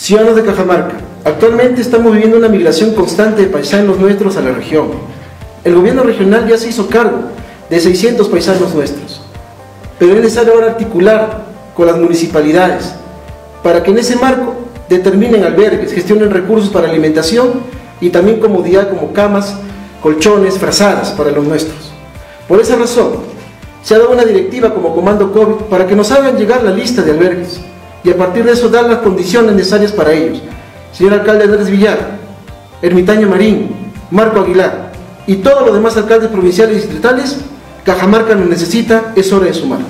Ciudadanos de Cajamarca, actualmente estamos viviendo una migración constante de paisanos nuestros a la región. El gobierno regional ya se hizo cargo de 600 paisanos nuestros, pero es necesario ahora articular con las municipalidades para que en ese marco determinen albergues, gestionen recursos para alimentación y también comodidad como camas, colchones, frazadas para los nuestros. Por esa razón, se ha dado una directiva como Comando COVID para que nos hagan llegar la lista de albergues y a partir de eso dar las condiciones necesarias para ellos. Señor alcalde Andrés Villar, Ermitaño Marín, Marco Aguilar y todos los demás alcaldes provinciales y distritales, Cajamarca nos necesita, es hora de sumar.